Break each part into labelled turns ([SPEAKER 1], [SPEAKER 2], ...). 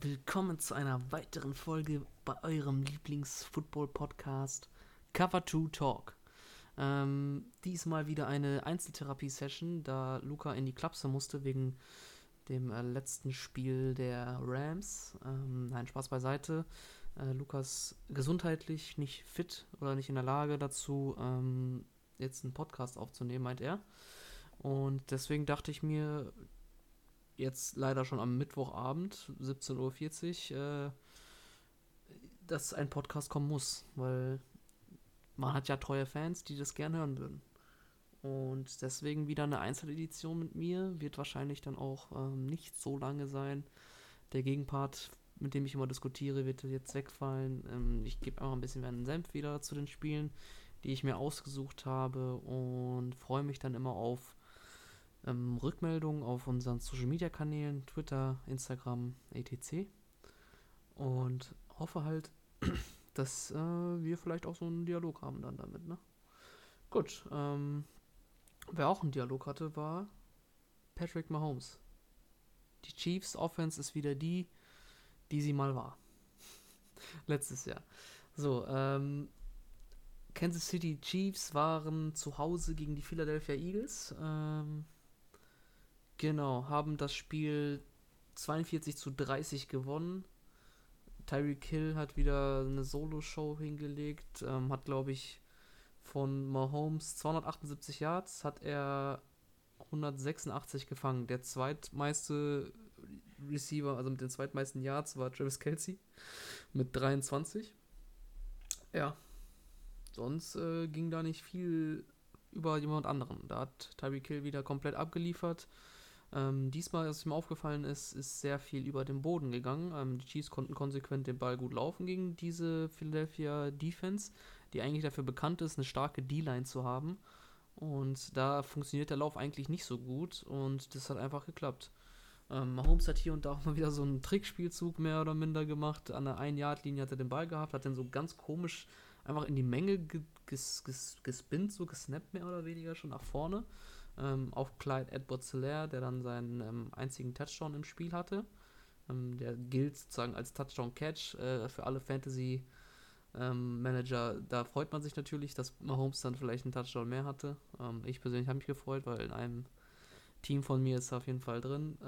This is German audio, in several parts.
[SPEAKER 1] willkommen zu einer weiteren Folge bei eurem Lieblings-Football-Podcast Cover 2 Talk. Ähm, diesmal wieder eine Einzeltherapie-Session, da Luca in die Klapse musste wegen dem äh, letzten Spiel der Rams. Ähm, nein, Spaß beiseite. Äh, Lukas gesundheitlich nicht fit oder nicht in der Lage dazu, ähm, jetzt einen Podcast aufzunehmen, meint er. Und deswegen dachte ich mir, jetzt leider schon am Mittwochabend, 17.40 Uhr, äh, dass ein Podcast kommen muss, weil man hat ja treue Fans, die das gern hören würden. Und deswegen wieder eine Einzeledition mit mir, wird wahrscheinlich dann auch ähm, nicht so lange sein. Der Gegenpart, mit dem ich immer diskutiere, wird jetzt wegfallen. Ähm, ich gebe einfach ein bisschen mehr einen Senf wieder zu den Spielen, die ich mir ausgesucht habe und freue mich dann immer auf ähm, Rückmeldungen auf unseren Social Media Kanälen, Twitter, Instagram, etc. Und hoffe halt, dass äh, wir vielleicht auch so einen Dialog haben dann damit, ne? Gut, ähm, wer auch einen Dialog hatte, war Patrick Mahomes. Die Chiefs Offense ist wieder die, die sie mal war. Letztes Jahr. So, ähm, Kansas City Chiefs waren zu Hause gegen die Philadelphia Eagles. Ähm, Genau, haben das Spiel 42 zu 30 gewonnen. Tyreek Hill hat wieder eine Solo-Show hingelegt, ähm, hat, glaube ich, von Mahomes 278 Yards, hat er 186 gefangen. Der zweitmeiste Receiver, also mit den zweitmeisten Yards, war Travis Kelsey mit 23. Ja, sonst äh, ging da nicht viel über jemand anderen. Da hat Tyreek Hill wieder komplett abgeliefert. Ähm, diesmal, was mir aufgefallen ist, ist sehr viel über den Boden gegangen. Ähm, die Chiefs konnten konsequent den Ball gut laufen gegen diese Philadelphia Defense, die eigentlich dafür bekannt ist, eine starke D-Line zu haben. Und da funktioniert der Lauf eigentlich nicht so gut und das hat einfach geklappt. Ähm, Mahomes hat hier und da auch mal wieder so einen Trickspielzug mehr oder minder gemacht. An der 1-Yard-Linie hat er den Ball gehabt, hat den so ganz komisch einfach in die Menge ges ges gespinnt, so gesnappt mehr oder weniger schon nach vorne ähm, auf Clyde Edwards-Hilaire, der dann seinen ähm, einzigen Touchdown im Spiel hatte. Ähm, der gilt sozusagen als Touchdown-Catch äh, für alle Fantasy- ähm, da freut man sich natürlich, dass Mahomes dann vielleicht einen Touchdown mehr hatte. Ähm, ich persönlich habe mich gefreut, weil in einem Team von mir ist er auf jeden Fall drin.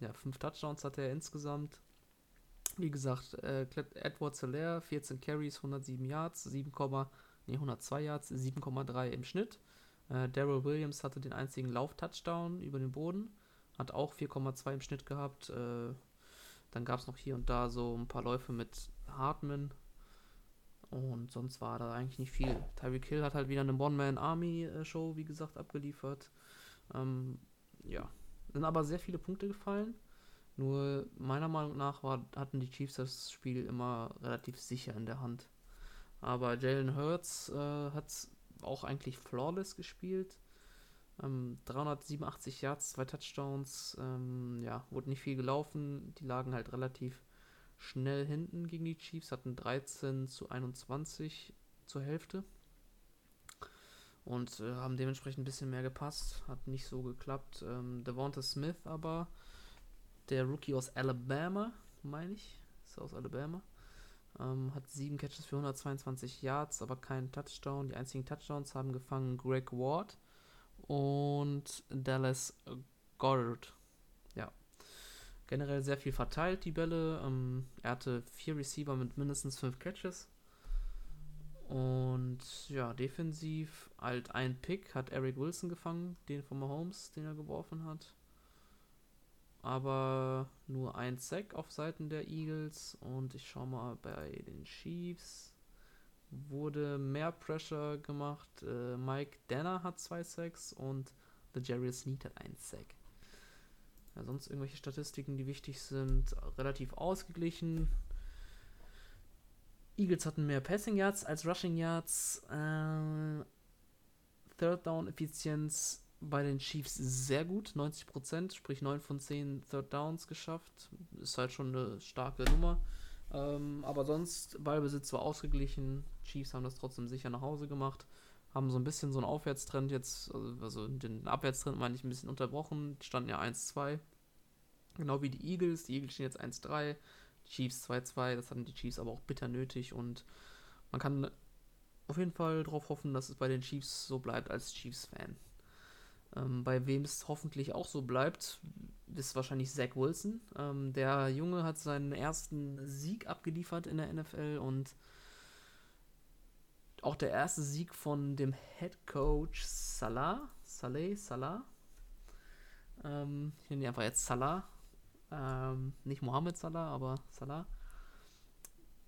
[SPEAKER 1] Ja, fünf Touchdowns hatte er insgesamt. Wie gesagt, äh, Edwards Hilaire, 14 Carries, 107 Yards, 7, nee, 102 Yards, 7,3 im Schnitt. Äh, Daryl Williams hatte den einzigen Lauf-Touchdown über den Boden, hat auch 4,2 im Schnitt gehabt. Äh, dann gab es noch hier und da so ein paar Läufe mit Hartman. Und sonst war da eigentlich nicht viel. Tyreek Hill hat halt wieder eine One-Man-Army-Show, wie gesagt, abgeliefert. Ähm, ja, sind aber sehr viele Punkte gefallen. Nur meiner Meinung nach war, hatten die Chiefs das Spiel immer relativ sicher in der Hand. Aber Jalen Hurts äh, hat auch eigentlich flawless gespielt. Ähm, 387 Yards, zwei Touchdowns. Ähm, ja, wurde nicht viel gelaufen. Die lagen halt relativ schnell hinten gegen die Chiefs, hatten 13 zu 21 zur Hälfte. Und äh, haben dementsprechend ein bisschen mehr gepasst. Hat nicht so geklappt. Ähm, Devonta Smith aber, der Rookie aus Alabama, meine ich. Ist aus Alabama. Ähm, hat sieben Catches für 122 Yards, aber keinen Touchdown. Die einzigen Touchdowns haben gefangen Greg Ward und Dallas Goddard. Ja. Generell sehr viel verteilt, die Bälle. Ähm, er hatte vier Receiver mit mindestens fünf Catches. Und ja, defensiv halt ein Pick hat Eric Wilson gefangen, den von Mahomes, den er geworfen hat aber nur ein Sack auf Seiten der Eagles und ich schaue mal bei den Chiefs wurde mehr Pressure gemacht. Äh, Mike Danner hat zwei Sacks und The Jerry Sneed hat einen Sack. Ja, sonst irgendwelche Statistiken, die wichtig sind, relativ ausgeglichen. Eagles hatten mehr Passing Yards als Rushing Yards. Äh, Third Down Effizienz bei den Chiefs sehr gut, 90%, sprich 9 von 10 Third Downs geschafft. Ist halt schon eine starke Nummer. Ähm, aber sonst, Ballbesitz war ausgeglichen. Chiefs haben das trotzdem sicher nach Hause gemacht. Haben so ein bisschen so einen Aufwärtstrend jetzt, also, also den Abwärtstrend meine ich ein bisschen unterbrochen. Die standen ja 1-2. Genau wie die Eagles. Die Eagles stehen jetzt 1-3, die Chiefs 2-2. Das hatten die Chiefs aber auch bitter nötig und man kann auf jeden Fall darauf hoffen, dass es bei den Chiefs so bleibt als Chiefs-Fan. Ähm, bei wem es hoffentlich auch so bleibt, ist wahrscheinlich Zach Wilson. Ähm, der Junge hat seinen ersten Sieg abgeliefert in der NFL und auch der erste Sieg von dem Head Coach Salah. Saleh, Salah. Ähm, ich nenne ihn einfach jetzt Salah. Ähm, nicht Mohammed Salah, aber Salah.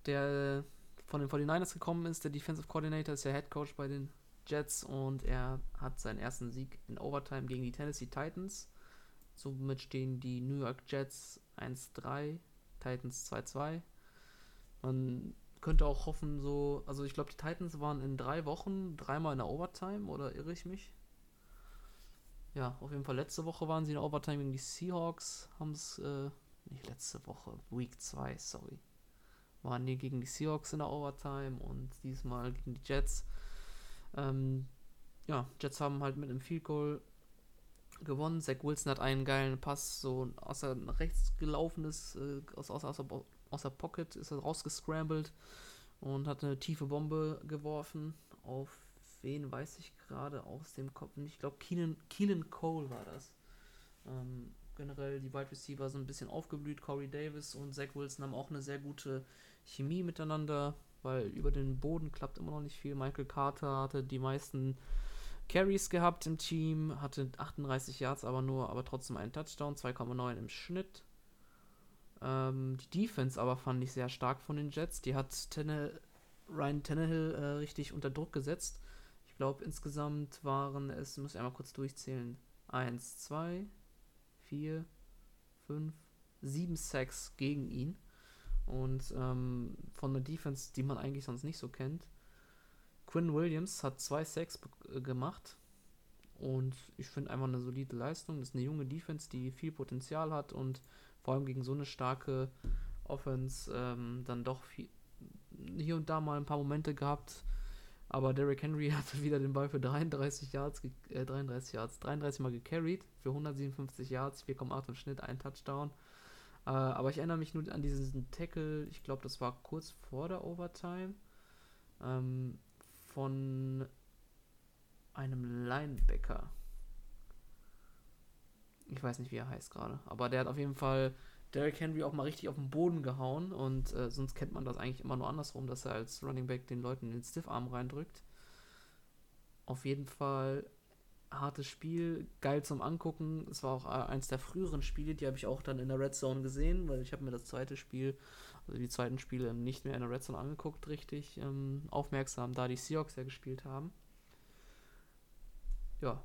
[SPEAKER 1] Der von den 49ers gekommen ist, der Defensive Coordinator, ist der Head Coach bei den Jets und er hat seinen ersten Sieg in Overtime gegen die Tennessee Titans. Somit stehen die New York Jets 1-3, Titans 2-2. Man könnte auch hoffen, so, also ich glaube, die Titans waren in drei Wochen dreimal in der Overtime, oder irre ich mich? Ja, auf jeden Fall letzte Woche waren sie in der Overtime gegen die Seahawks, haben es, äh, nicht letzte Woche, Week 2, sorry. Waren die gegen die Seahawks in der Overtime und diesmal gegen die Jets. Ähm, ja, Jets haben halt mit einem Field Goal gewonnen. Zach Wilson hat einen geilen Pass, so außer nach rechts gelaufenes, äh, aus, aus, aus, aus der Pocket ist er rausgescrambled und hat eine tiefe Bombe geworfen. Auf wen weiß ich gerade aus dem Kopf Ich glaube, Keenan, Keelan Cole war das. Ähm, generell die Wide Receiver sind ein bisschen aufgeblüht. Corey Davis und Zach Wilson haben auch eine sehr gute Chemie miteinander weil über den Boden klappt immer noch nicht viel. Michael Carter hatte die meisten Carries gehabt im Team, hatte 38 Yards, aber nur, aber trotzdem einen Touchdown, 2,9 im Schnitt. Ähm, die Defense aber fand ich sehr stark von den Jets. Die hat Tenne, Ryan Tannehill äh, richtig unter Druck gesetzt. Ich glaube, insgesamt waren es, muss ich einmal kurz durchzählen, 1, 2, 4, 5, 7 Sacks gegen ihn. Und ähm, von der Defense, die man eigentlich sonst nicht so kennt. Quinn Williams hat zwei Sacks äh, gemacht. Und ich finde einfach eine solide Leistung. Das ist eine junge Defense, die viel Potenzial hat und vor allem gegen so eine starke Offense ähm, dann doch viel, hier und da mal ein paar Momente gehabt. Aber Derrick Henry hat wieder den Ball für 33 Yards, äh, 33 Yards, 33 Mal gecarried für 157 Yards, 4,8 im Schnitt, ein Touchdown. Äh, aber ich erinnere mich nur an diesen Tackle, ich glaube, das war kurz vor der Overtime, ähm, von einem Linebacker. Ich weiß nicht, wie er heißt gerade, aber der hat auf jeden Fall Derrick Henry auch mal richtig auf den Boden gehauen und äh, sonst kennt man das eigentlich immer nur andersrum, dass er als Running Back den Leuten in den Stiffarm reindrückt. Auf jeden Fall hartes Spiel, geil zum Angucken. Es war auch äh, eins der früheren Spiele, die habe ich auch dann in der Red Zone gesehen, weil ich habe mir das zweite Spiel, also die zweiten Spiele nicht mehr in der Red Zone angeguckt, richtig ähm, aufmerksam, da die Seahawks ja gespielt haben. Ja,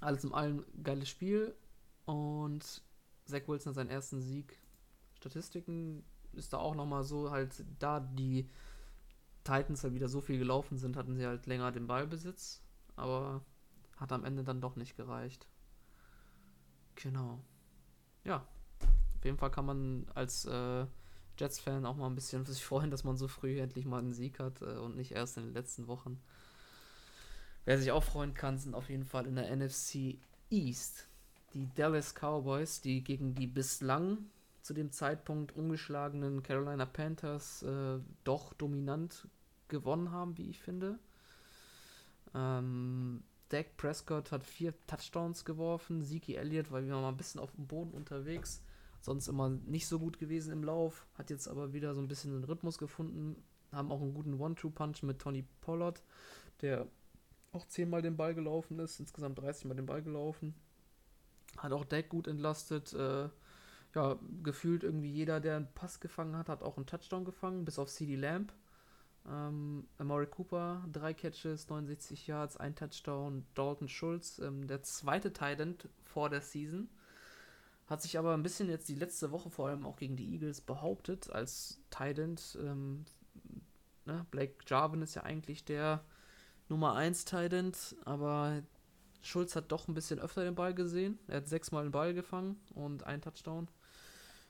[SPEAKER 1] alles in allem geiles Spiel und Zach Wilson hat seinen ersten Sieg. Statistiken ist da auch nochmal so, halt da die Titans halt wieder so viel gelaufen sind, hatten sie halt länger den Ballbesitz, aber hat am Ende dann doch nicht gereicht. Genau. Ja. Auf jeden Fall kann man als äh, Jets-Fan auch mal ein bisschen sich freuen, dass man so früh endlich mal einen Sieg hat äh, und nicht erst in den letzten Wochen. Wer sich auch freuen kann, sind auf jeden Fall in der NFC East die Dallas Cowboys, die gegen die bislang zu dem Zeitpunkt ungeschlagenen Carolina Panthers äh, doch dominant gewonnen haben, wie ich finde. Ähm, Dak Prescott hat vier Touchdowns geworfen. Zeke Elliott war wieder mal ein bisschen auf dem Boden unterwegs. Sonst immer nicht so gut gewesen im Lauf. Hat jetzt aber wieder so ein bisschen den Rhythmus gefunden. Haben auch einen guten One-Two-Punch mit Tony Pollard, der auch zehnmal den Ball gelaufen ist. Insgesamt 30 Mal den Ball gelaufen. Hat auch Dak gut entlastet. Äh, ja, gefühlt irgendwie jeder, der einen Pass gefangen hat, hat auch einen Touchdown gefangen, bis auf CD Lamb. Ähm, Amari Cooper, drei Catches, 69 Yards, ein Touchdown. Dalton Schulz, ähm, der zweite Tight vor der Season. Hat sich aber ein bisschen jetzt die letzte Woche vor allem auch gegen die Eagles behauptet als Tight Ähm, ne? Blake Jarvin ist ja eigentlich der Nummer 1 Tight aber Schulz hat doch ein bisschen öfter den Ball gesehen. Er hat sechsmal den Ball gefangen und ein Touchdown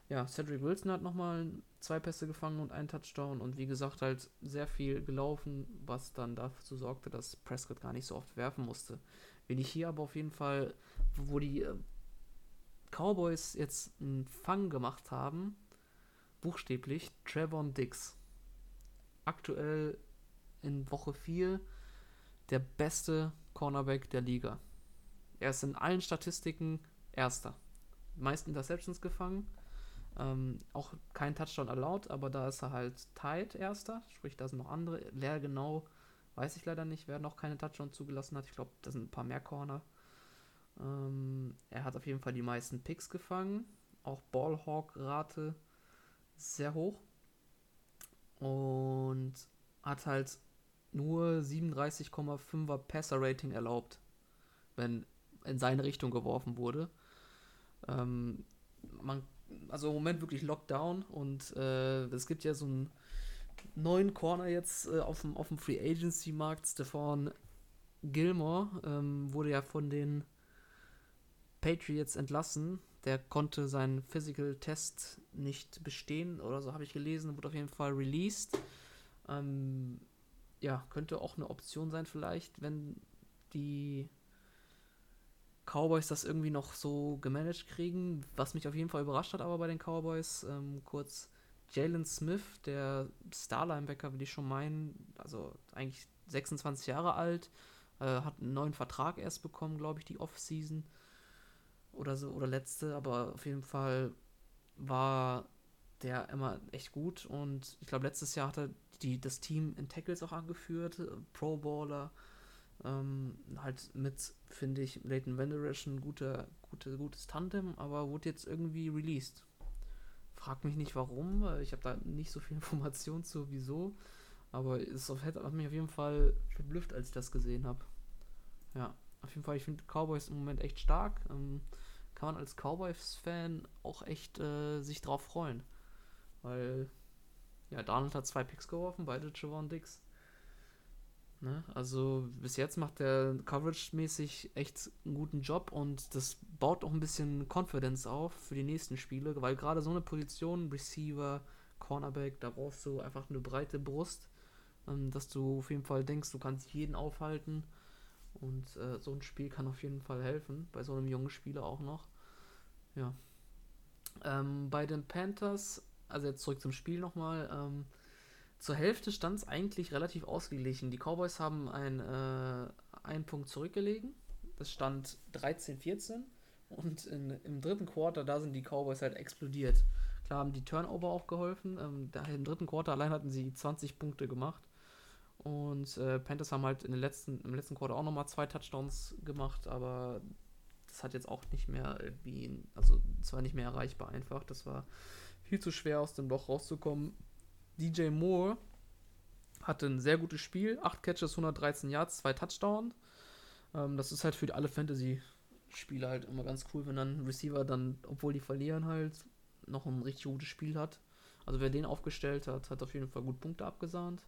[SPEAKER 1] ja, Cedric Wilson hat nochmal zwei Pässe gefangen und einen Touchdown und wie gesagt halt sehr viel gelaufen, was dann dazu sorgte, dass Prescott gar nicht so oft werfen musste. Wen ich hier aber auf jeden Fall, wo die äh, Cowboys jetzt einen Fang gemacht haben, buchstäblich Trevon Dix. Aktuell in Woche 4 der beste Cornerback der Liga. Er ist in allen Statistiken Erster. Meist Interceptions gefangen. Ähm, auch kein Touchdown erlaubt, aber da ist er halt tight Erster. Sprich, da sind noch andere. Leer genau weiß ich leider nicht, wer noch keine Touchdown zugelassen hat. Ich glaube, da sind ein paar mehr Corner. Ähm, er hat auf jeden Fall die meisten Picks gefangen. Auch Ballhawk-Rate sehr hoch. Und hat halt nur 37,5er Passer-Rating erlaubt, wenn in seine Richtung geworfen wurde. Ähm, man, also im Moment wirklich Lockdown und äh, es gibt ja so einen neuen Corner jetzt äh, auf, dem, auf dem Free Agency Markt. Stefan Gilmore ähm, wurde ja von den Patriots entlassen. Der konnte seinen Physical Test nicht bestehen oder so habe ich gelesen, wurde auf jeden Fall released. Ähm, ja, könnte auch eine Option sein, vielleicht, wenn die Cowboys das irgendwie noch so gemanagt kriegen. Was mich auf jeden Fall überrascht hat, aber bei den Cowboys, ähm, kurz Jalen Smith, der Star-Linebacker, will ich schon meinen, also eigentlich 26 Jahre alt, äh, hat einen neuen Vertrag erst bekommen, glaube ich, die Off-Season oder so, oder letzte, aber auf jeden Fall war der immer echt gut und ich glaube, letztes Jahr hat er die, das Team in Tackles auch angeführt, Pro Baller, ähm, halt mit, finde ich, Leighton Vanderish ein guter, gute, gutes Tandem, aber wurde jetzt irgendwie released. Frag mich nicht warum, ich habe da nicht so viel Information zu, wieso, aber es hat mich auf jeden Fall verblüfft, als ich das gesehen habe. Ja, auf jeden Fall, ich finde Cowboys im Moment echt stark. Ähm, kann man als Cowboys-Fan auch echt äh, sich drauf freuen. Weil, ja, Donald hat zwei Picks geworfen, beide Javon Dix. Ne? Also bis jetzt macht der Coverage-mäßig echt einen guten Job und das baut auch ein bisschen Confidence auf für die nächsten Spiele, weil gerade so eine Position, Receiver, Cornerback, da brauchst du einfach eine breite Brust, ähm, dass du auf jeden Fall denkst, du kannst jeden aufhalten und äh, so ein Spiel kann auf jeden Fall helfen, bei so einem jungen Spieler auch noch. Ja. Ähm, bei den Panthers, also jetzt zurück zum Spiel nochmal, ähm, zur Hälfte stand es eigentlich relativ ausgeglichen. Die Cowboys haben ein, äh, einen Punkt zurückgelegen. Das stand 13-14. Und in, im dritten Quarter, da sind die Cowboys halt explodiert. Klar haben die Turnover auch geholfen. Ähm, da, Im dritten Quarter allein hatten sie 20 Punkte gemacht. Und äh, Panthers haben halt in den letzten, im letzten Quarter auch nochmal zwei Touchdowns gemacht, aber das hat jetzt auch nicht mehr irgendwie, also es war nicht mehr erreichbar einfach. Das war viel zu schwer aus dem Loch rauszukommen. DJ Moore hatte ein sehr gutes Spiel, 8 Catches, 113 Yards, 2 Touchdowns. Ähm, das ist halt für alle Fantasy-Spieler halt immer ganz cool, wenn dann ein Receiver dann, obwohl die verlieren halt, noch ein richtig gutes Spiel hat. Also wer den aufgestellt hat, hat auf jeden Fall gut Punkte abgesahnt.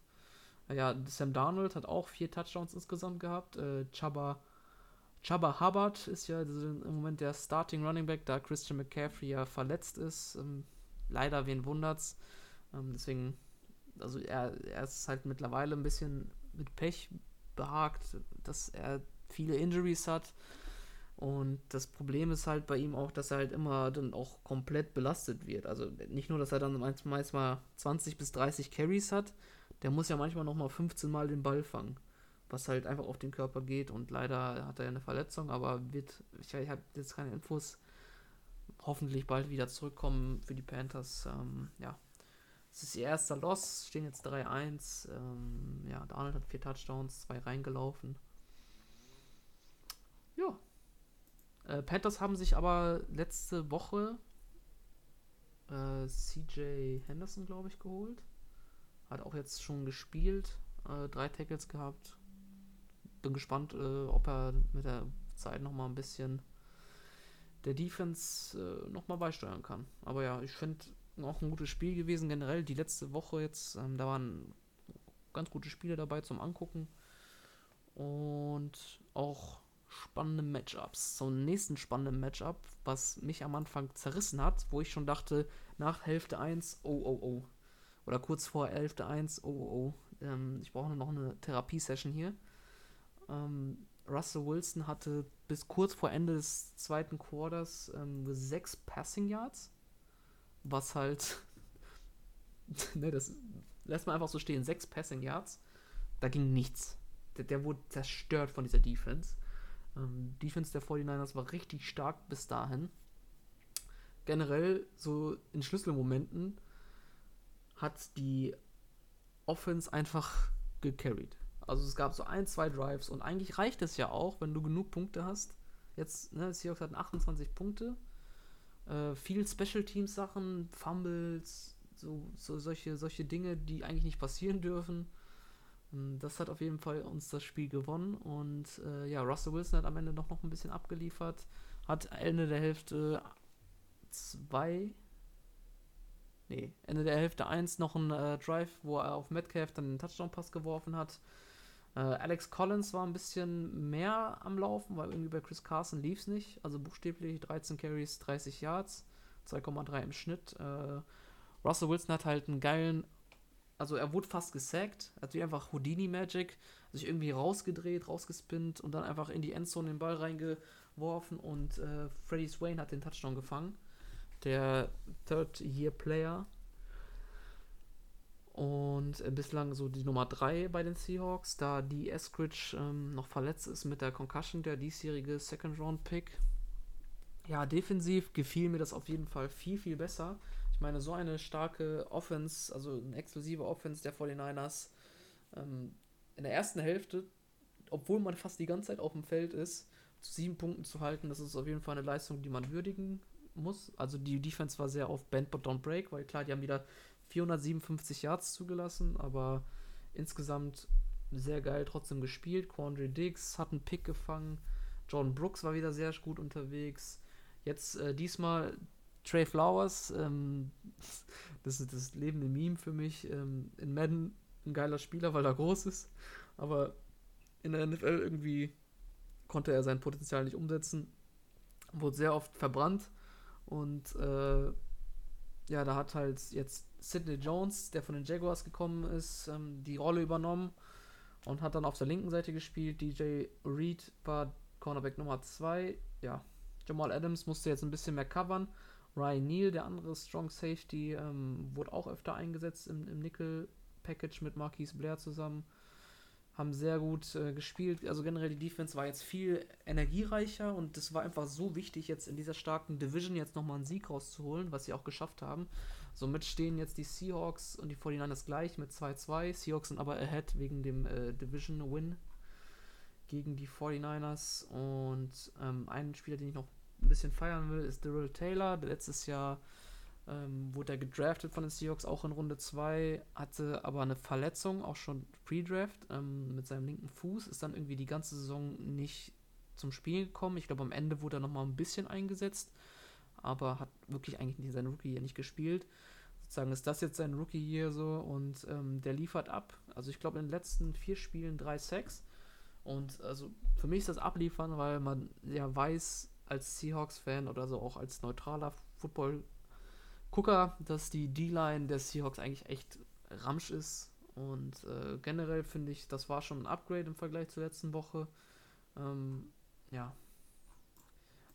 [SPEAKER 1] Ja, Sam Darnold hat auch vier Touchdowns insgesamt gehabt. Äh, Chaba, Chaba Hubbard ist ja im Moment der Starting Running Back, da Christian McCaffrey ja verletzt ist. Ähm, leider, wen wundert's. Ähm, deswegen, also er, er ist halt mittlerweile ein bisschen mit Pech behagt, dass er viele Injuries hat. Und das Problem ist halt bei ihm auch, dass er halt immer dann auch komplett belastet wird. Also nicht nur, dass er dann manchmal 20 bis 30 Carries hat, der muss ja manchmal nochmal 15 Mal den Ball fangen. Was halt einfach auf den Körper geht. Und leider hat er ja eine Verletzung, aber wird, ich, ich habe jetzt keine Infos, hoffentlich bald wieder zurückkommen für die Panthers. Ähm, ja, es ist ihr erster Loss, stehen jetzt 3-1. Ähm, ja, Arnold hat vier Touchdowns, zwei reingelaufen. Ja. Äh, Panthers haben sich aber letzte Woche äh, CJ Henderson, glaube ich, geholt. Hat auch jetzt schon gespielt, äh, drei Tackles gehabt. Bin gespannt, äh, ob er mit der Zeit nochmal ein bisschen der Defense äh, nochmal beisteuern kann. Aber ja, ich finde, auch ein gutes Spiel gewesen. Generell die letzte Woche jetzt, ähm, da waren ganz gute Spiele dabei zum Angucken. Und auch spannende Matchups. Einen nächsten spannenden Matchup, was mich am Anfang zerrissen hat, wo ich schon dachte, nach Hälfte 1, oh, oh, oh. Oder kurz vor Hälfte 1, oh, oh, oh. Ähm, ich brauche noch eine Therapiesession hier. Ähm, Russell Wilson hatte bis kurz vor Ende des zweiten Quarters ähm, sechs Passing Yards, was halt, ne, das lässt man einfach so stehen, sechs Passing Yards, da ging nichts. Der, der wurde zerstört von dieser Defense. Ähm, Defense der 49ers war richtig stark bis dahin. Generell, so in Schlüsselmomenten, hat die Offense einfach gecarried. Also es gab so ein, zwei Drives und eigentlich reicht es ja auch, wenn du genug Punkte hast. Jetzt, ne, Seahawks hatten 28 Punkte. Äh, viel Special Teams Sachen, Fumbles, so, so solche, solche Dinge, die eigentlich nicht passieren dürfen. Ähm, das hat auf jeden Fall uns das Spiel gewonnen und äh, ja, Russell Wilson hat am Ende noch, noch ein bisschen abgeliefert, hat Ende der Hälfte zwei, nee, Ende der Hälfte eins noch ein äh, Drive, wo er auf Metcalf dann den Touchdown-Pass geworfen hat. Äh, Alex Collins war ein bisschen mehr am Laufen, weil irgendwie bei Chris Carson lief es nicht. Also buchstäblich 13 Carries, 30 Yards, 2,3 im Schnitt. Äh, Russell Wilson hat halt einen geilen also er wurde fast gesackt, hat wie einfach Houdini Magic, sich irgendwie rausgedreht, rausgespinnt und dann einfach in die Endzone den Ball reingeworfen und äh, Freddie Swain hat den Touchdown gefangen. Der Third-Year-Player. Und bislang so die Nummer 3 bei den Seahawks, da die Eskridge ähm, noch verletzt ist mit der Concussion, der diesjährige Second-Round-Pick. Ja, defensiv gefiel mir das auf jeden Fall viel, viel besser. Ich meine, so eine starke Offense, also eine exklusive Offense der 49ers ähm, in der ersten Hälfte, obwohl man fast die ganze Zeit auf dem Feld ist, zu sieben Punkten zu halten, das ist auf jeden Fall eine Leistung, die man würdigen muss. Also die Defense war sehr auf Bend but don't break, weil klar, die haben wieder 457 Yards zugelassen, aber insgesamt sehr geil trotzdem gespielt. Quandre Diggs hat einen Pick gefangen. John Brooks war wieder sehr gut unterwegs. Jetzt äh, diesmal Trey Flowers, ähm, das ist das lebende Meme für mich. Ähm, in Madden ein geiler Spieler, weil er groß ist. Aber in der NFL irgendwie konnte er sein Potenzial nicht umsetzen. Wurde sehr oft verbrannt. Und äh, ja, da hat halt jetzt Sidney Jones, der von den Jaguars gekommen ist, ähm, die Rolle übernommen und hat dann auf der linken Seite gespielt. DJ Reed war Cornerback Nummer 2. Ja, Jamal Adams musste jetzt ein bisschen mehr covern. Ryan Neal, der andere Strong Safety, ähm, wurde auch öfter eingesetzt im, im Nickel-Package mit Marquise Blair zusammen. Haben sehr gut äh, gespielt. Also generell die Defense war jetzt viel energiereicher und es war einfach so wichtig, jetzt in dieser starken Division jetzt nochmal einen Sieg rauszuholen, was sie auch geschafft haben. Somit stehen jetzt die Seahawks und die 49ers gleich mit 2-2. Seahawks sind aber ahead wegen dem äh, Division-Win gegen die 49ers. Und ähm, einen Spieler, den ich noch ein bisschen feiern will, ist Daryl Taylor. Letztes Jahr ähm, wurde er gedraftet von den Seahawks, auch in Runde 2, hatte aber eine Verletzung, auch schon Pre-Draft, ähm, mit seinem linken Fuß, ist dann irgendwie die ganze Saison nicht zum Spiel gekommen. Ich glaube, am Ende wurde er nochmal ein bisschen eingesetzt, aber hat wirklich eigentlich sein Rookie hier nicht gespielt. Sozusagen ist das jetzt sein Rookie hier so und ähm, der liefert ab. Also ich glaube in den letzten vier Spielen drei Sacks. Und also für mich ist das Abliefern, weil man ja weiß, als Seahawks-Fan oder so auch als neutraler Football-Gucker, dass die D-Line der Seahawks eigentlich echt ramsch ist. Und äh, generell finde ich, das war schon ein Upgrade im Vergleich zur letzten Woche. Ähm, ja.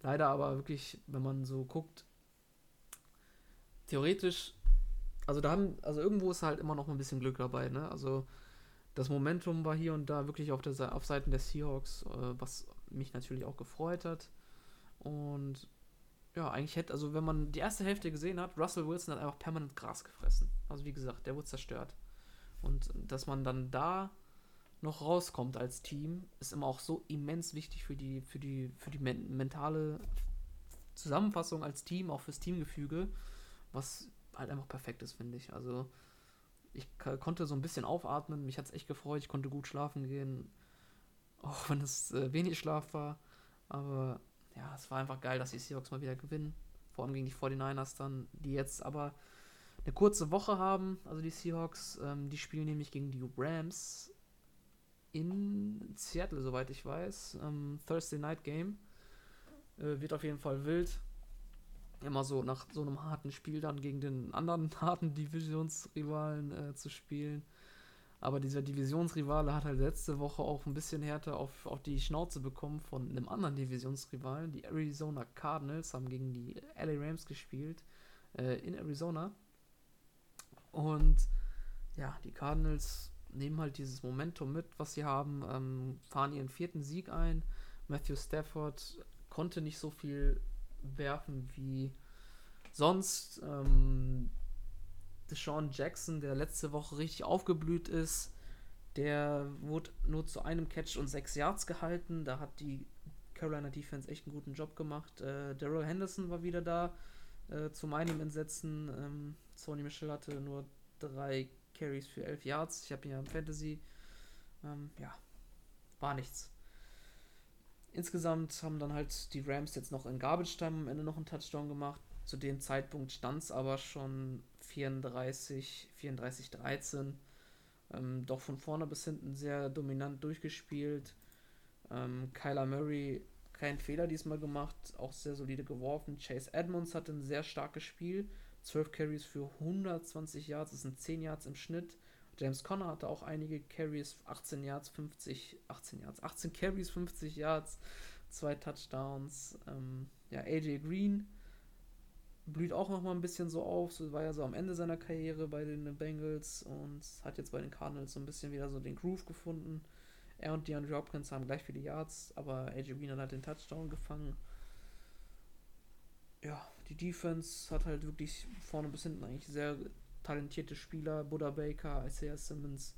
[SPEAKER 1] Leider aber wirklich, wenn man so guckt, theoretisch, also da haben, also irgendwo ist halt immer noch ein bisschen Glück dabei, ne? Also das Momentum war hier und da wirklich auf, der, auf Seiten der Seahawks, äh, was mich natürlich auch gefreut hat. Und ja, eigentlich hätte, also wenn man die erste Hälfte gesehen hat, Russell Wilson hat einfach permanent Gras gefressen. Also wie gesagt, der wurde zerstört. Und dass man dann da noch rauskommt als Team, ist immer auch so immens wichtig für die, für die, für die men mentale Zusammenfassung als Team, auch fürs Teamgefüge, was halt einfach perfekt ist, finde ich. Also ich konnte so ein bisschen aufatmen, mich hat es echt gefreut, ich konnte gut schlafen gehen, auch wenn es äh, wenig Schlaf war. Aber ja, es war einfach geil, dass die Seahawks mal wieder gewinnen. Vor allem gegen die 49ers dann, die jetzt aber eine kurze Woche haben. Also die Seahawks, ähm, die spielen nämlich gegen die Rams in Seattle, soweit ich weiß. Ähm, Thursday Night Game. Äh, wird auf jeden Fall wild. Immer so nach so einem harten Spiel dann gegen den anderen harten Divisionsrivalen äh, zu spielen. Aber dieser Divisionsrivale hat halt letzte Woche auch ein bisschen härter auf, auf die Schnauze bekommen von einem anderen Divisionsrivalen. Die Arizona Cardinals haben gegen die LA Rams gespielt äh, in Arizona. Und ja, die Cardinals nehmen halt dieses Momentum mit, was sie haben, ähm, fahren ihren vierten Sieg ein. Matthew Stafford konnte nicht so viel werfen wie sonst. Ähm, Deshaun Jackson, der letzte Woche richtig aufgeblüht ist, der wurde nur zu einem Catch und sechs Yards gehalten. Da hat die Carolina Defense echt einen guten Job gemacht. Äh, Daryl Henderson war wieder da, äh, zu meinem Entsetzen. Ähm, Sony Michel hatte nur drei Carries für elf Yards. Ich habe ihn ja im Fantasy. Ähm, ja, war nichts. Insgesamt haben dann halt die Rams jetzt noch in Garbage Time am Ende noch einen Touchdown gemacht. Zu dem Zeitpunkt stand es aber schon 34, 34, 13. Ähm, doch von vorne bis hinten sehr dominant durchgespielt. Ähm, Kyler Murray keinen Fehler diesmal gemacht, auch sehr solide geworfen. Chase Edmonds hatte ein sehr starkes Spiel. 12 Carries für 120 Yards, das sind 10 Yards im Schnitt. James Conner hatte auch einige Carries, 18 Yards, 50, 18 Yards, 18 Carries, 50 Yards, zwei Touchdowns. Ähm, ja, AJ Green blüht auch noch mal ein bisschen so auf. So war ja so am Ende seiner Karriere bei den Bengals und hat jetzt bei den Cardinals so ein bisschen wieder so den Groove gefunden. Er und DeAndre Hopkins haben gleich viele Yards, aber AJ Green hat den Touchdown gefangen. Ja, die Defense hat halt wirklich vorne bis hinten eigentlich sehr talentierte Spieler. Buddha Baker, Isaiah Simmons,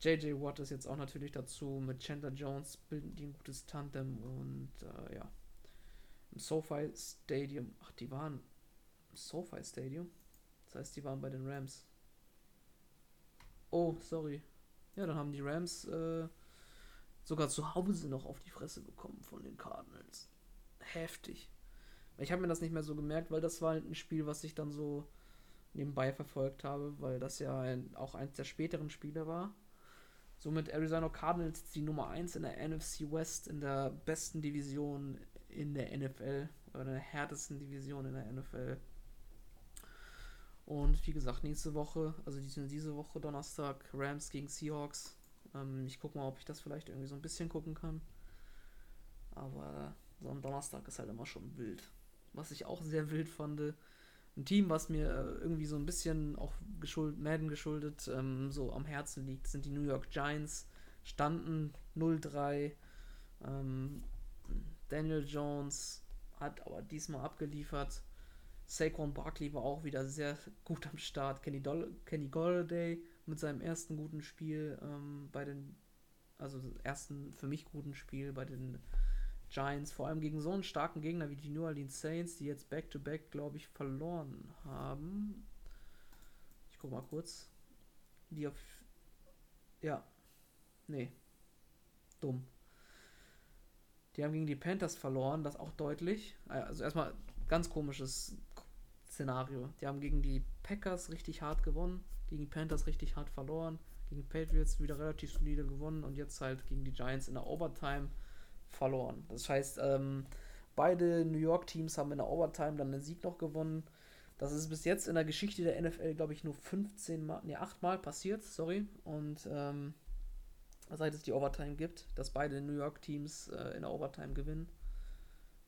[SPEAKER 1] JJ Watt ist jetzt auch natürlich dazu. Mit Chandler Jones bilden die ein gutes Tandem und äh, ja, SoFi Stadium. Ach, die waren im SoFi Stadium. Das heißt, die waren bei den Rams. Oh, sorry. Ja, dann haben die Rams äh, sogar zu Hause noch auf die Fresse bekommen von den Cardinals. Heftig. Ich habe mir das nicht mehr so gemerkt, weil das war halt ein Spiel, was ich dann so nebenbei verfolgt habe, weil das ja ein, auch eins der späteren Spiele war. Somit Arizona Cardinals die Nummer 1 in der NFC West, in der besten Division in der NFL oder der härtesten Division in der NFL. Und wie gesagt, nächste Woche, also diese, Woche Donnerstag, Rams gegen Seahawks. Ähm, ich gucke mal, ob ich das vielleicht irgendwie so ein bisschen gucken kann. Aber so ein Donnerstag ist halt immer schon wild. Was ich auch sehr wild fand, ein Team, was mir äh, irgendwie so ein bisschen auch geschuld, Madden geschuldet ähm, so am Herzen liegt, sind die New York Giants. Standen 0-3. Ähm, Daniel Jones hat aber diesmal abgeliefert. Saquon Barkley war auch wieder sehr gut am Start. Kenny, Doll Kenny Golladay mit seinem ersten guten Spiel ähm, bei den, also ersten für mich guten Spiel bei den Giants, vor allem gegen so einen starken Gegner wie die New Orleans Saints, die jetzt back-to-back, glaube ich, verloren haben. Ich guck mal kurz. Die auf. Ja. Nee. Dumm. Die haben gegen die Panthers verloren, das auch deutlich. Also erstmal ganz komisches Szenario. Die haben gegen die Packers richtig hart gewonnen, gegen die Panthers richtig hart verloren, gegen Patriots wieder relativ solide gewonnen und jetzt halt gegen die Giants in der Overtime verloren. Das heißt, ähm, beide New York-Teams haben in der Overtime dann den Sieg noch gewonnen. Das ist bis jetzt in der Geschichte der NFL, glaube ich, nur 15 Mal, nee, 8 Mal passiert, sorry. Und ähm, seit es die Overtime gibt, dass beide New York-Teams äh, in der Overtime gewinnen.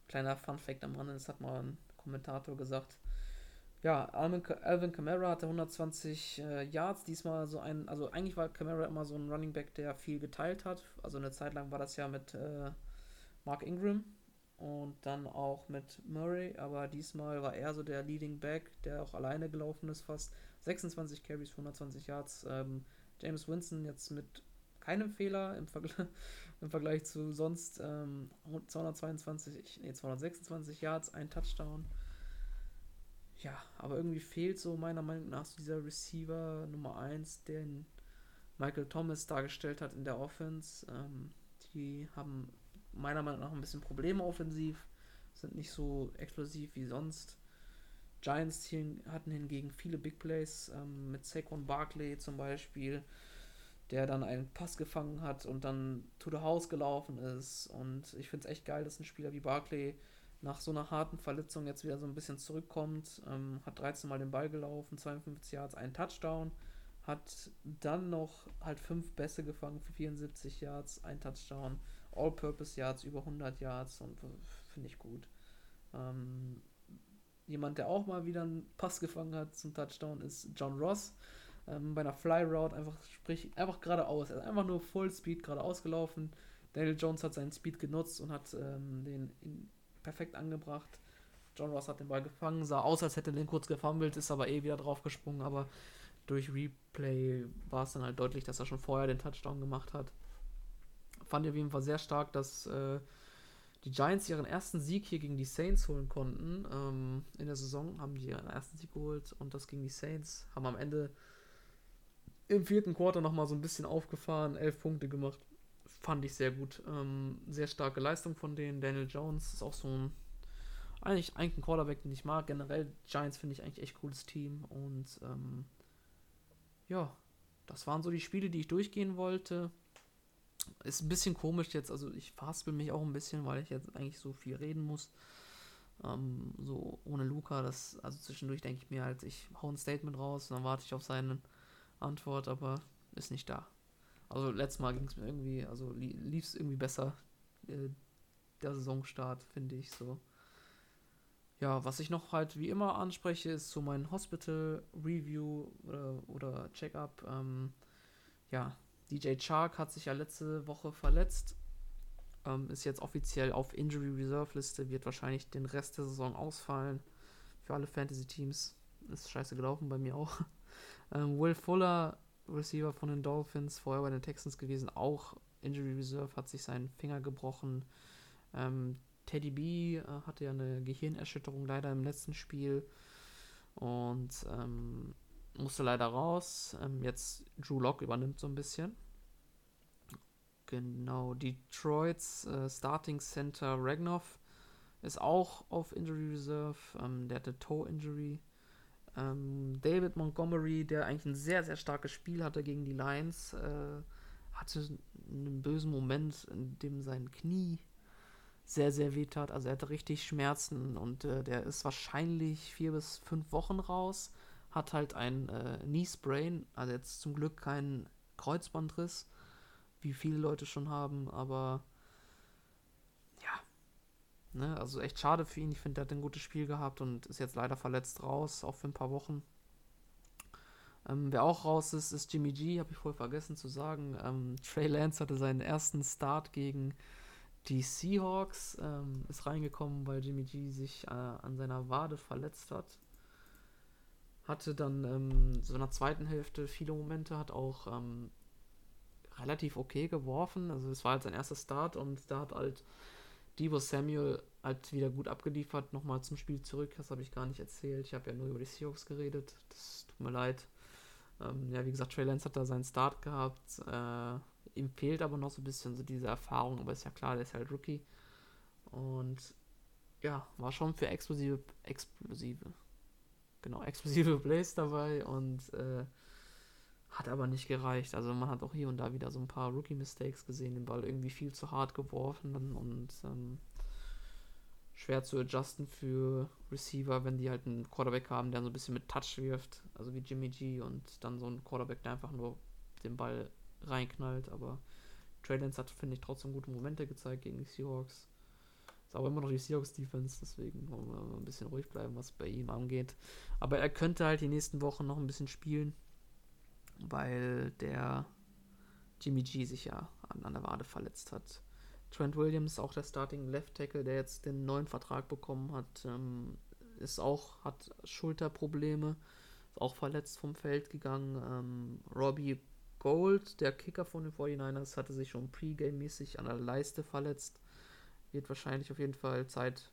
[SPEAKER 1] Kleiner Fun-Fact am Rande, das hat mal ein Kommentator gesagt. Ja, Alvin, Alvin Kamara hatte 120 äh, Yards, diesmal so ein, also eigentlich war Kamara immer so ein Running Back, der viel geteilt hat. Also eine Zeit lang war das ja mit äh, Mark Ingram und dann auch mit Murray, aber diesmal war er so der Leading Back, der auch alleine gelaufen ist fast. 26 Carries, 120 Yards. Ähm, James Winston jetzt mit keinem Fehler im, Vergleich, im Vergleich zu sonst ähm, 222, nee, 226 Yards, ein Touchdown. Ja, aber irgendwie fehlt so meiner Meinung nach so dieser Receiver Nummer 1, den Michael Thomas dargestellt hat in der Offense. Ähm, die haben meiner Meinung nach ein bisschen Probleme offensiv, sind nicht so explosiv wie sonst. Giants hatten hingegen viele Big Plays ähm, mit Saquon Barkley zum Beispiel, der dann einen Pass gefangen hat und dann to the house gelaufen ist. Und ich finde es echt geil, dass ein Spieler wie Barkley nach so einer harten Verletzung jetzt wieder so ein bisschen zurückkommt. Ähm, hat 13 Mal den Ball gelaufen, 52 Yards, einen Touchdown. hat dann noch halt fünf Bässe gefangen für 74 Yards, ein Touchdown, All-Purpose Yards über 100 Yards und finde ich gut. Ähm, jemand, der auch mal wieder einen Pass gefangen hat zum Touchdown, ist John Ross. Ähm, bei einer Fly Route einfach, sprich, einfach geradeaus. Er ist einfach nur Full Speed geradeaus gelaufen. Daniel Jones hat seinen Speed genutzt und hat ähm, den perfekt angebracht. John Ross hat den Ball gefangen, sah aus, als hätte er den kurz gefummelt, ist aber eh wieder drauf gesprungen, aber durch Replay war es dann halt deutlich, dass er schon vorher den Touchdown gemacht hat. Fand ich auf jeden Fall sehr stark, dass äh, die Giants ihren ersten Sieg hier gegen die Saints holen konnten. Ähm, in der Saison haben die ihren ersten Sieg geholt und das gegen die Saints. Haben am Ende im vierten Quarter nochmal so ein bisschen aufgefahren, elf Punkte gemacht. Fand ich sehr gut. Ähm, sehr starke Leistung von denen. Daniel Jones ist auch so ein eigentlich, eigentlich ein Quarterback, den ich mag. Generell Giants finde ich eigentlich echt cooles Team und ähm, ja, das waren so die Spiele, die ich durchgehen wollte. Ist ein bisschen komisch jetzt, also ich verhaspel mich auch ein bisschen, weil ich jetzt eigentlich so viel reden muss. Ähm, so ohne Luca, das, also zwischendurch denke ich mir halt, ich hau ein Statement raus und dann warte ich auf seine Antwort, aber ist nicht da. Also letztes Mal ging es mir irgendwie, also lief es irgendwie besser, äh, der Saisonstart, finde ich so. Ja, was ich noch halt wie immer anspreche, ist so mein Hospital Review oder, oder Check-up. Ähm, ja, DJ Chark hat sich ja letzte Woche verletzt. Ähm, ist jetzt offiziell auf Injury Reserve Liste, wird wahrscheinlich den Rest der Saison ausfallen. Für alle Fantasy-Teams. Ist scheiße gelaufen, bei mir auch. Ähm, Will Fuller, Receiver von den Dolphins, vorher bei den Texans gewesen, auch Injury Reserve, hat sich seinen Finger gebrochen. Ähm, Teddy B äh, hatte ja eine Gehirnerschütterung leider im letzten Spiel und ähm, musste leider raus. Ähm, jetzt Drew Lock übernimmt so ein bisschen. Genau, Detroits äh, Starting Center Ragnov ist auch auf Injury Reserve. Ähm, der hatte Toe-Injury. Ähm, David Montgomery, der eigentlich ein sehr, sehr starkes Spiel hatte gegen die Lions, äh, hatte einen bösen Moment, in dem sein Knie sehr, sehr weh tat. Also er hatte richtig Schmerzen und äh, der ist wahrscheinlich vier bis fünf Wochen raus. Hat halt ein äh, Knee Sprain, also jetzt zum Glück kein Kreuzbandriss, wie viele Leute schon haben, aber ne, also echt schade für ihn. Ich finde, er hat ein gutes Spiel gehabt und ist jetzt leider verletzt raus, auch für ein paar Wochen. Ähm, wer auch raus ist, ist Jimmy G, habe ich voll vergessen zu sagen. Ähm, Trey Lance hatte seinen ersten Start gegen die Seahawks ähm, ist reingekommen, weil Jimmy G sich äh, an seiner Wade verletzt hat. Hatte dann ähm, so in der zweiten Hälfte viele Momente, hat auch ähm, relativ okay geworfen. Also es war halt sein erster Start und da hat halt Debo Samuel halt wieder gut abgeliefert. Nochmal zum Spiel zurück, das habe ich gar nicht erzählt. Ich habe ja nur über die Seahawks geredet. Das tut mir leid. Ähm, ja, wie gesagt, Trey Lance hat da seinen Start gehabt. Äh, ihm fehlt aber noch so ein bisschen so diese Erfahrung, aber ist ja klar, der ist halt Rookie. Und ja, war schon für explosive, explosive, genau, explosive Plays dabei und äh, hat aber nicht gereicht. Also man hat auch hier und da wieder so ein paar Rookie-Mistakes gesehen, den Ball irgendwie viel zu hart geworfen und ähm, schwer zu adjusten für Receiver, wenn die halt einen Quarterback haben, der so ein bisschen mit Touch wirft, also wie Jimmy G und dann so ein Quarterback, der einfach nur den Ball reinknallt, aber Trey Lance hat, finde ich, trotzdem gute Momente gezeigt gegen die Seahawks. Ist aber immer noch die Seahawks-Defense, deswegen wollen wir ein bisschen ruhig bleiben, was bei ihm angeht. Aber er könnte halt die nächsten Wochen noch ein bisschen spielen, weil der Jimmy G sich ja an, an der Wade verletzt hat. Trent Williams, auch der Starting Left Tackle, der jetzt den neuen Vertrag bekommen hat, ähm, ist auch, hat Schulterprobleme, ist auch verletzt vom Feld gegangen. Ähm, Robbie Gold, der Kicker von den 49ers, hatte sich schon Pre-Game-mäßig an der Leiste verletzt. Wird wahrscheinlich auf jeden Fall Zeit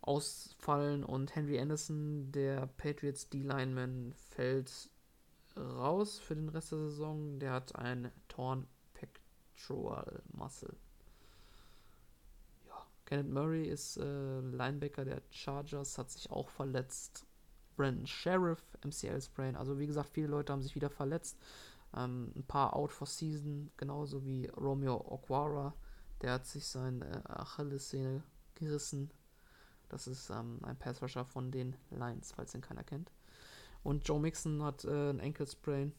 [SPEAKER 1] ausfallen. Und Henry Anderson, der Patriots D-Lineman, fällt raus für den Rest der Saison. Der hat ein Torn Pectoral Muscle. Ja, Kenneth Murray ist äh, Linebacker der Chargers, hat sich auch verletzt. Brandon Sheriff, MCL-Sprain. Also wie gesagt, viele Leute haben sich wieder verletzt. Ähm, ein paar out for season, genauso wie Romeo Okwara. Der hat sich seine Achillessehne gerissen. Das ist ähm, ein Passrusher von den Lions, falls ihn keiner kennt. Und Joe Mixon hat äh, ein Ankle-Sprain.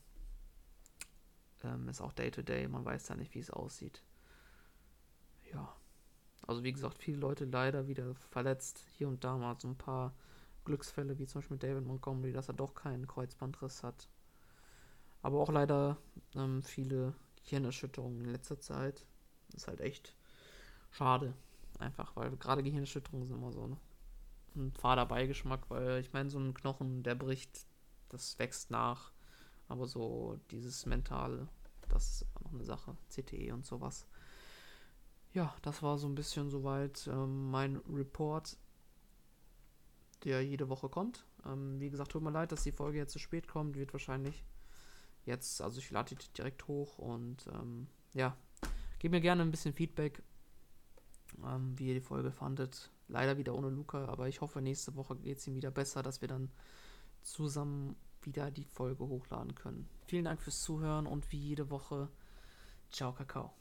[SPEAKER 1] Ähm, ist auch Day-to-Day, -Day. man weiß ja nicht, wie es aussieht. Ja. Also wie gesagt, viele Leute leider wieder verletzt. Hier und da mal so ein paar Glücksfälle, wie zum Beispiel David Montgomery, dass er doch keinen Kreuzbandriss hat. Aber auch leider ähm, viele Gehirnerschütterungen in letzter Zeit. ist halt echt schade. Einfach, weil gerade Gehirnerschütterungen sind immer so ne? ein fader Beigeschmack, weil ich meine, so ein Knochen, der bricht, das wächst nach. Aber so dieses Mentale, das ist immer noch eine Sache. CTE und sowas. Ja, das war so ein bisschen soweit ähm, mein Report, der jede Woche kommt. Ähm, wie gesagt, tut mir leid, dass die Folge jetzt zu spät kommt. Wird wahrscheinlich jetzt, also ich lade die direkt hoch und ähm, ja, gebt mir gerne ein bisschen Feedback, ähm, wie ihr die Folge fandet. Leider wieder ohne Luca, aber ich hoffe, nächste Woche geht es ihm wieder besser, dass wir dann zusammen wieder die Folge hochladen können. Vielen Dank fürs Zuhören und wie jede Woche, ciao Kakao.